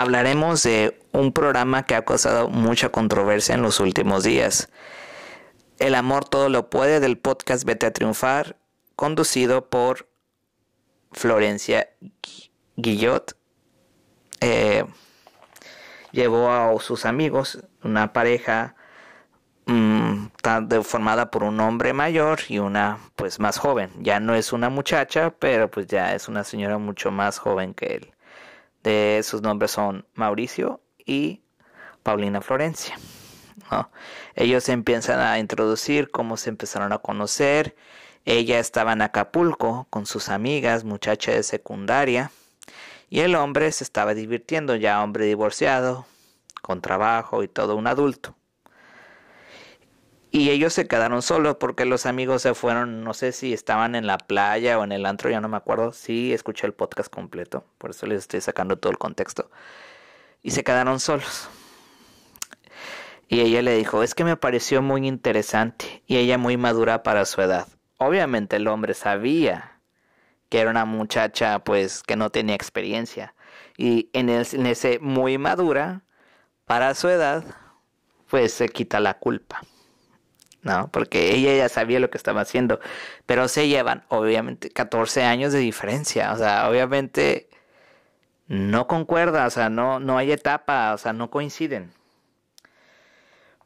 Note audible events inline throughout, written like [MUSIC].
hablaremos de un programa que ha causado mucha controversia en los últimos días. El amor todo lo puede del podcast Vete a Triunfar, conducido por Florencia Guillot. Eh, llevó a sus amigos, una pareja mm, formada por un hombre mayor y una pues más joven. Ya no es una muchacha, pero pues ya es una señora mucho más joven que él de sus nombres son Mauricio y Paulina Florencia. Ellos empiezan a introducir cómo se empezaron a conocer. Ella estaba en Acapulco con sus amigas, muchacha de secundaria, y el hombre se estaba divirtiendo, ya hombre divorciado, con trabajo y todo un adulto. Y ellos se quedaron solos porque los amigos se fueron, no sé si estaban en la playa o en el antro, ya no me acuerdo. Sí, escuché el podcast completo, por eso les estoy sacando todo el contexto. Y se quedaron solos. Y ella le dijo, es que me pareció muy interesante y ella muy madura para su edad. Obviamente el hombre sabía que era una muchacha pues que no tenía experiencia. Y en, en ese muy madura para su edad, pues se quita la culpa. ¿No? Porque ella ya sabía lo que estaba haciendo, pero se llevan obviamente 14 años de diferencia, o sea, obviamente no concuerda, o sea, no, no hay etapa, o sea, no coinciden.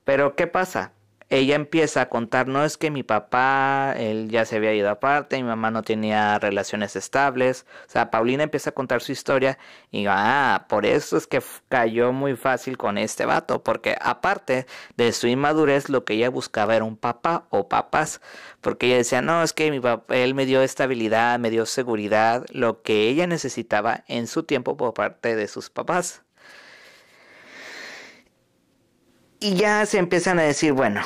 Pero ¿qué pasa? Ella empieza a contar, no es que mi papá, él ya se había ido aparte, mi mamá no tenía relaciones estables, o sea, Paulina empieza a contar su historia y ah, por eso es que cayó muy fácil con este vato, porque aparte de su inmadurez, lo que ella buscaba era un papá o papás, porque ella decía, no, es que mi papá, él me dio estabilidad, me dio seguridad, lo que ella necesitaba en su tiempo por parte de sus papás. Y ya se empiezan a decir, bueno,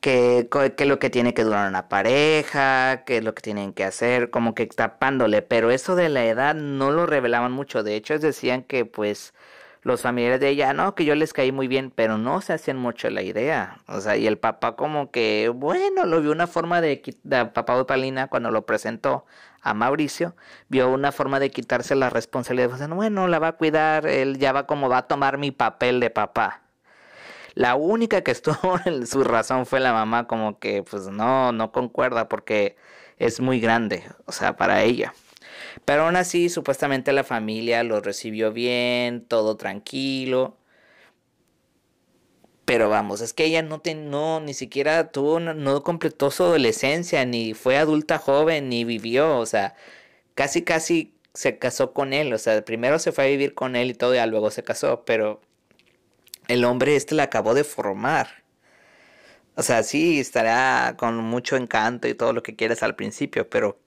que, que lo que tiene que durar una pareja, que es lo que tienen que hacer, como que tapándole, pero eso de la edad no lo revelaban mucho, de hecho decían que pues los familiares de ella, no, que yo les caí muy bien, pero no se hacían mucho la idea, o sea, y el papá como que, bueno, lo vio una forma de, de papá de Palina cuando lo presentó a Mauricio, vio una forma de quitarse la responsabilidad, bueno, la va a cuidar, él ya va como va a tomar mi papel de papá. La única que estuvo [LAUGHS] en su razón fue la mamá, como que pues no, no concuerda porque es muy grande, o sea, para ella. Pero aún así, supuestamente la familia lo recibió bien, todo tranquilo. Pero vamos, es que ella no, no ni siquiera tuvo, no completó su adolescencia, ni fue adulta joven, ni vivió, o sea, casi casi se casó con él, o sea, primero se fue a vivir con él y todo, y luego se casó, pero el hombre este la acabó de formar. O sea, sí, estará con mucho encanto y todo lo que quieras al principio, pero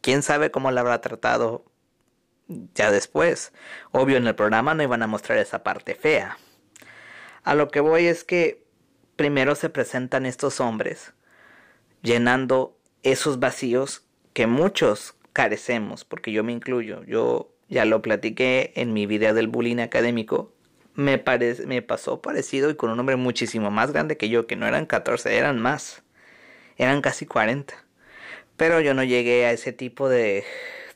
quién sabe cómo la habrá tratado ya después. Obvio, en el programa no iban a mostrar esa parte fea. A lo que voy es que primero se presentan estos hombres llenando esos vacíos que muchos carecemos, porque yo me incluyo. Yo ya lo platiqué en mi video del bullying académico me, me pasó parecido y con un hombre muchísimo más grande que yo, que no eran 14, eran más. Eran casi 40. Pero yo no llegué a ese tipo de,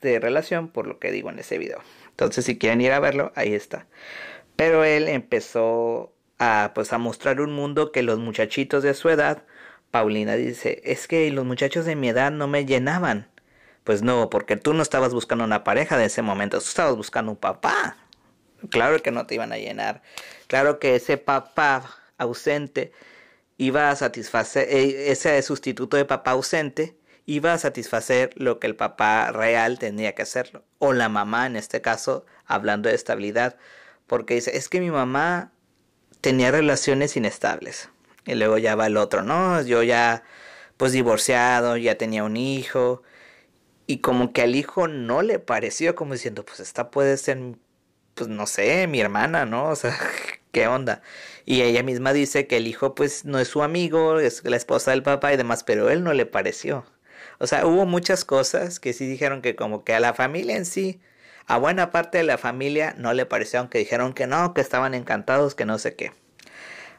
de relación por lo que digo en ese video. Entonces si quieren ir a verlo, ahí está. Pero él empezó a, pues, a mostrar un mundo que los muchachitos de su edad, Paulina dice, es que los muchachos de mi edad no me llenaban. Pues no, porque tú no estabas buscando una pareja de ese momento, tú estabas buscando un papá. Claro que no te iban a llenar. Claro que ese papá ausente iba a satisfacer, eh, ese sustituto de papá ausente iba a satisfacer lo que el papá real tenía que hacerlo. O la mamá, en este caso, hablando de estabilidad. Porque dice, es que mi mamá tenía relaciones inestables. Y luego ya va el otro, ¿no? Yo ya, pues divorciado, ya tenía un hijo. Y como que al hijo no le pareció como diciendo, pues esta puede ser pues no sé, mi hermana, ¿no? O sea, [LAUGHS] ¿qué onda? Y ella misma dice que el hijo pues no es su amigo, es la esposa del papá y demás, pero él no le pareció. O sea, hubo muchas cosas que sí dijeron que como que a la familia en sí, a buena parte de la familia no le pareció, aunque dijeron que no, que estaban encantados, que no sé qué.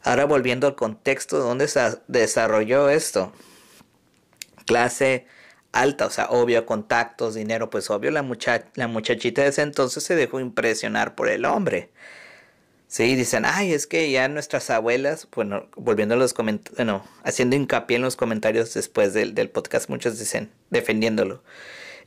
Ahora volviendo al contexto donde se desarrolló esto. Clase alta, o sea, obvio, contactos, dinero, pues obvio, la, la muchachita de ese entonces se dejó impresionar por el hombre. Sí, dicen, ay, es que ya nuestras abuelas, bueno, volviendo a los comentarios, bueno, haciendo hincapié en los comentarios después del, del podcast, muchos dicen, defendiéndolo,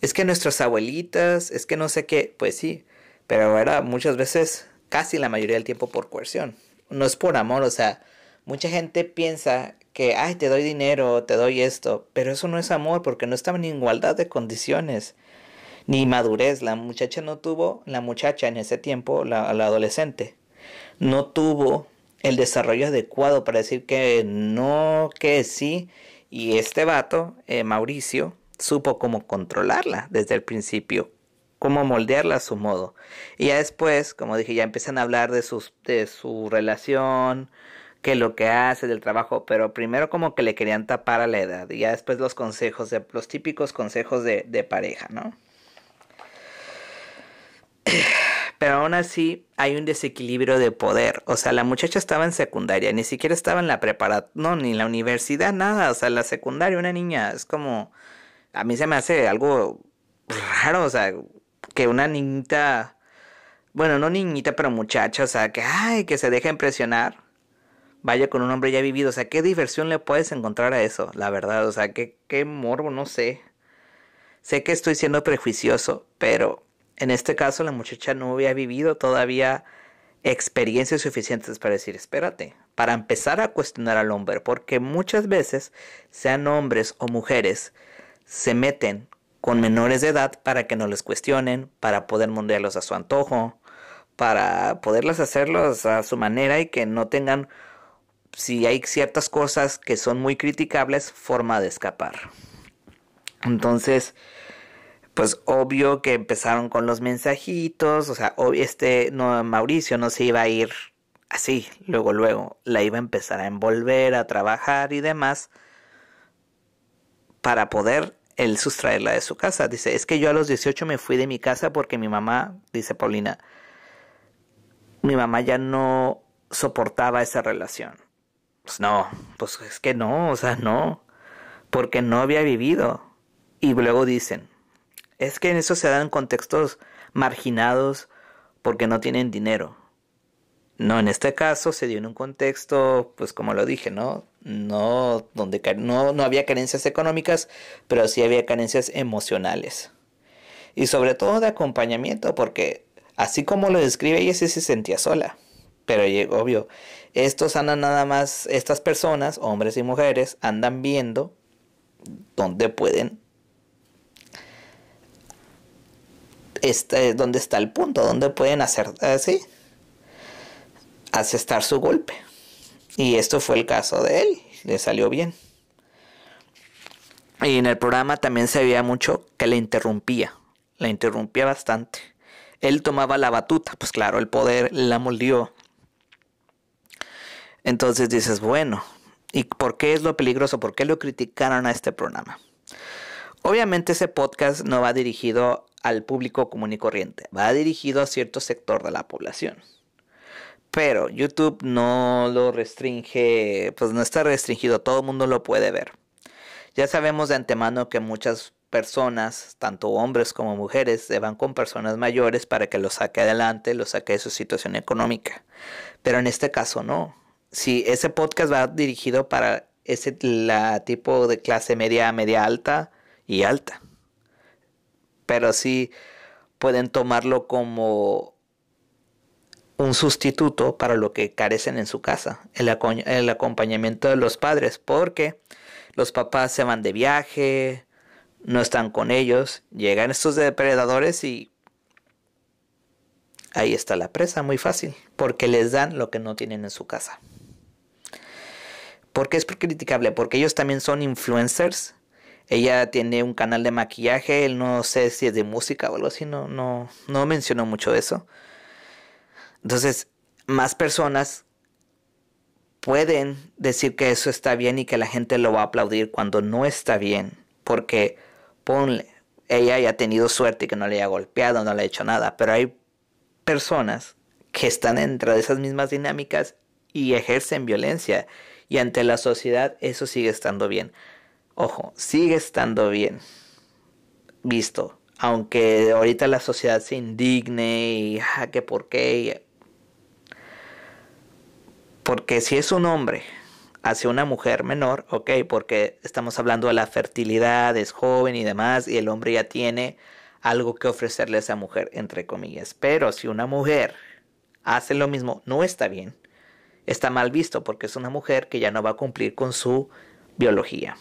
es que nuestras abuelitas, es que no sé qué, pues sí, pero ahora muchas veces, casi la mayoría del tiempo por coerción, no es por amor, o sea, mucha gente piensa que, ay, te doy dinero, te doy esto, pero eso no es amor porque no estaban en igualdad de condiciones ni madurez. La muchacha no tuvo, la muchacha en ese tiempo, la, adolescente, no tuvo el desarrollo adecuado para decir que no, que sí. Y este vato, eh, Mauricio, supo cómo controlarla desde el principio, cómo moldearla a su modo. Y ya después, como dije, ya empiezan a hablar de, sus, de su relación, que lo que hace del trabajo, pero primero como que le querían tapar a la edad y ya después los consejos, los típicos consejos de, de pareja, ¿no? Pero aún así hay un desequilibrio de poder. O sea, la muchacha estaba en secundaria, ni siquiera estaba en la preparatoria, no, ni en la universidad, nada. O sea, la secundaria, una niña, es como, a mí se me hace algo raro, o sea, que una niñita, bueno, no niñita, pero muchacha, o sea, que, ay, que se deja impresionar vaya con un hombre ya vivido. O sea, ¿qué diversión le puedes encontrar a eso? La verdad, o sea, qué, qué morbo, no sé. Sé que estoy siendo prejuicioso, pero en este caso la muchacha no había vivido todavía experiencias suficientes para decir, espérate, para empezar a cuestionar al hombre, porque muchas veces, sean hombres o mujeres, se meten con menores de edad para que no les cuestionen, para poder moldearlos a su antojo, para poderlas hacerlos a su manera y que no tengan si hay ciertas cosas que son muy criticables, forma de escapar. Entonces, pues obvio que empezaron con los mensajitos, o sea, este no, Mauricio no se iba a ir así, luego, luego, la iba a empezar a envolver, a trabajar y demás, para poder él sustraerla de su casa. Dice, es que yo a los 18 me fui de mi casa porque mi mamá, dice Paulina, mi mamá ya no soportaba esa relación. Pues no, pues es que no, o sea, no, porque no había vivido. Y luego dicen, es que en eso se dan contextos marginados porque no tienen dinero. No, en este caso se dio en un contexto, pues como lo dije, ¿no? No, donde no, no había carencias económicas, pero sí había carencias emocionales. Y sobre todo de acompañamiento, porque así como lo describe, ella sí se sentía sola. Pero obvio, estos andan nada más, estas personas, hombres y mujeres, andan viendo dónde pueden, este, dónde está el punto, dónde pueden hacer así, asestar su golpe. Y esto fue el caso de él, le salió bien. Y en el programa también se veía mucho que le interrumpía, la interrumpía bastante. Él tomaba la batuta, pues claro, el poder la moldeó entonces dices, bueno, ¿y por qué es lo peligroso? ¿Por qué lo criticaron a este programa? Obviamente ese podcast no va dirigido al público común y corriente, va dirigido a cierto sector de la población. Pero YouTube no lo restringe, pues no está restringido, todo el mundo lo puede ver. Ya sabemos de antemano que muchas personas, tanto hombres como mujeres, se van con personas mayores para que los saque adelante, los saque de su situación económica. Pero en este caso no si ese podcast va dirigido para ese la tipo de clase media, media alta y alta. Pero sí pueden tomarlo como un sustituto para lo que carecen en su casa, el, el acompañamiento de los padres, porque los papás se van de viaje, no están con ellos, llegan estos depredadores y ahí está la presa, muy fácil, porque les dan lo que no tienen en su casa. ¿Por qué es criticable? Porque ellos también son influencers. Ella tiene un canal de maquillaje, él no sé si es de música o algo así, no, no, no mencionó mucho eso. Entonces, más personas pueden decir que eso está bien y que la gente lo va a aplaudir cuando no está bien. Porque, ponle, ella haya tenido suerte y que no le haya golpeado, no le ha hecho nada. Pero hay personas que están dentro de esas mismas dinámicas y ejercen violencia y ante la sociedad eso sigue estando bien. Ojo, sigue estando bien. visto. Aunque ahorita la sociedad se indigne y ah, que por qué. Porque si es un hombre hacia una mujer menor, ok, porque estamos hablando de la fertilidad, es joven y demás, y el hombre ya tiene algo que ofrecerle a esa mujer, entre comillas. Pero si una mujer hace lo mismo, no está bien. Está mal visto porque es una mujer que ya no va a cumplir con su biología.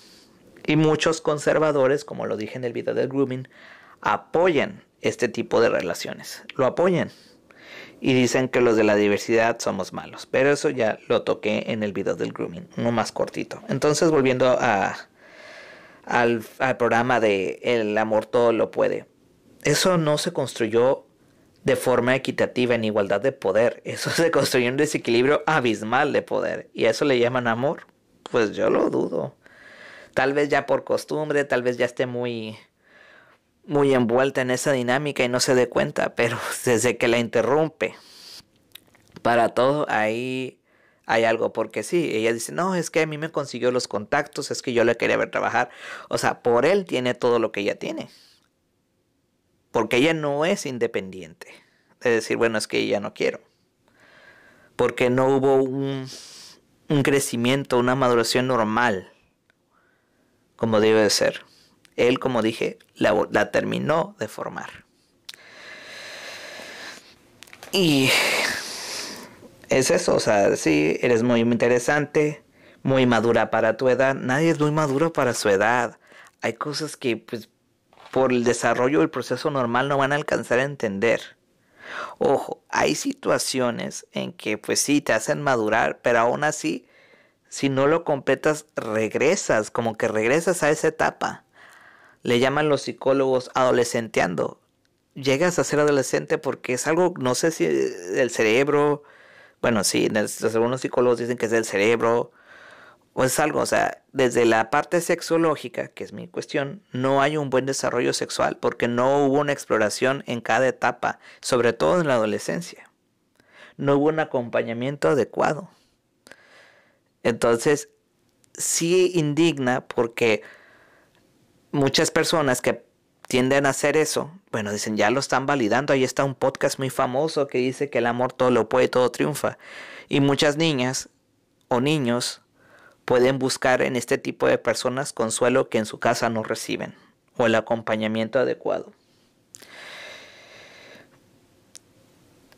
Y muchos conservadores, como lo dije en el video del grooming, apoyan este tipo de relaciones. Lo apoyan. Y dicen que los de la diversidad somos malos. Pero eso ya lo toqué en el video del grooming, uno más cortito. Entonces, volviendo al, al programa de El amor todo lo puede. Eso no se construyó de forma equitativa en igualdad de poder. Eso [LAUGHS] se construyó un desequilibrio abismal de poder. ¿Y a eso le llaman amor? Pues yo lo dudo. Tal vez ya por costumbre, tal vez ya esté muy muy envuelta en esa dinámica y no se dé cuenta, pero [LAUGHS] desde que la interrumpe para todo, ahí hay algo, porque sí, ella dice, no, es que a mí me consiguió los contactos, es que yo le quería ver trabajar, o sea, por él tiene todo lo que ella tiene, porque ella no es independiente, de decir, bueno, es que ella no quiero, porque no hubo un, un crecimiento, una maduración normal, como debe de ser él, como dije, la, terminó de formar. Y es eso, o sea, sí, eres muy interesante, muy madura para tu edad. Nadie es muy maduro para su edad. Hay cosas que, pues, por el desarrollo del proceso normal no van a alcanzar a entender. Ojo, hay situaciones en que, pues sí, te hacen madurar, pero aún así, si no lo completas, regresas, como que regresas a esa etapa le llaman los psicólogos adolescenteando. Llegas a ser adolescente porque es algo, no sé si del cerebro, bueno, sí, algunos psicólogos dicen que es del cerebro, o es algo, o sea, desde la parte sexológica, que es mi cuestión, no hay un buen desarrollo sexual porque no hubo una exploración en cada etapa, sobre todo en la adolescencia. No hubo un acompañamiento adecuado. Entonces, sí indigna porque muchas personas que tienden a hacer eso, bueno, dicen, ya lo están validando, ahí está un podcast muy famoso que dice que el amor todo lo puede, todo triunfa. Y muchas niñas o niños pueden buscar en este tipo de personas consuelo que en su casa no reciben o el acompañamiento adecuado.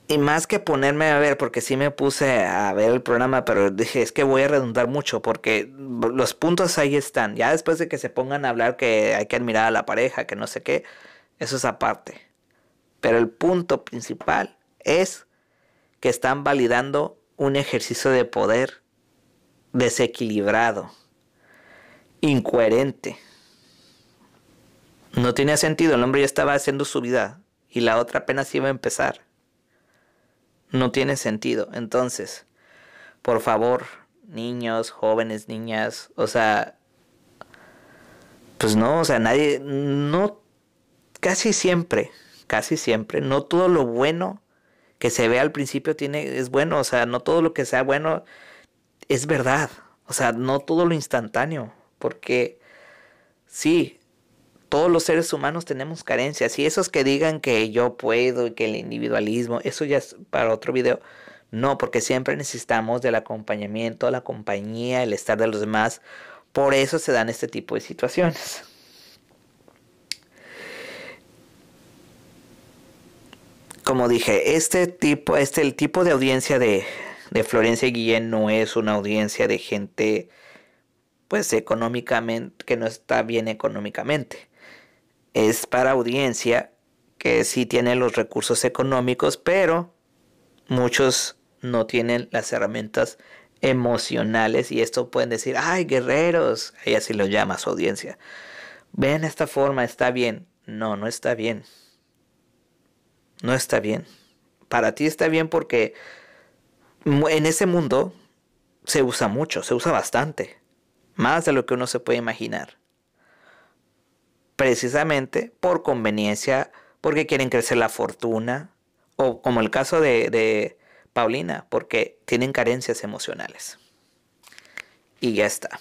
Y más que ponerme a ver, porque sí me puse a ver el programa, pero dije, es que voy a redundar mucho, porque los puntos ahí están. Ya después de que se pongan a hablar que hay que admirar a la pareja, que no sé qué, eso es aparte. Pero el punto principal es que están validando un ejercicio de poder desequilibrado, incoherente. No tenía sentido, el hombre ya estaba haciendo su vida y la otra apenas iba a empezar no tiene sentido. Entonces, por favor, niños, jóvenes, niñas, o sea, pues no, o sea, nadie, no, casi siempre, casi siempre, no todo lo bueno que se ve al principio tiene, es bueno, o sea, no todo lo que sea bueno es verdad, o sea, no todo lo instantáneo, porque sí, todos los seres humanos tenemos carencias y esos que digan que yo puedo y que el individualismo, eso ya es para otro video. No, porque siempre necesitamos del acompañamiento, la compañía, el estar de los demás. Por eso se dan este tipo de situaciones. Como dije, este tipo, este el tipo de audiencia de, de Florencia Guillén no es una audiencia de gente pues económicamente que no está bien económicamente es para audiencia que sí tiene los recursos económicos, pero muchos no tienen las herramientas emocionales y esto pueden decir, ay, guerreros, ella así lo llama su audiencia. Ven esta forma, está bien. No, no está bien. No está bien. Para ti está bien porque en ese mundo se usa mucho, se usa bastante. Más de lo que uno se puede imaginar precisamente por conveniencia, porque quieren crecer la fortuna, o como el caso de, de Paulina, porque tienen carencias emocionales. Y ya está.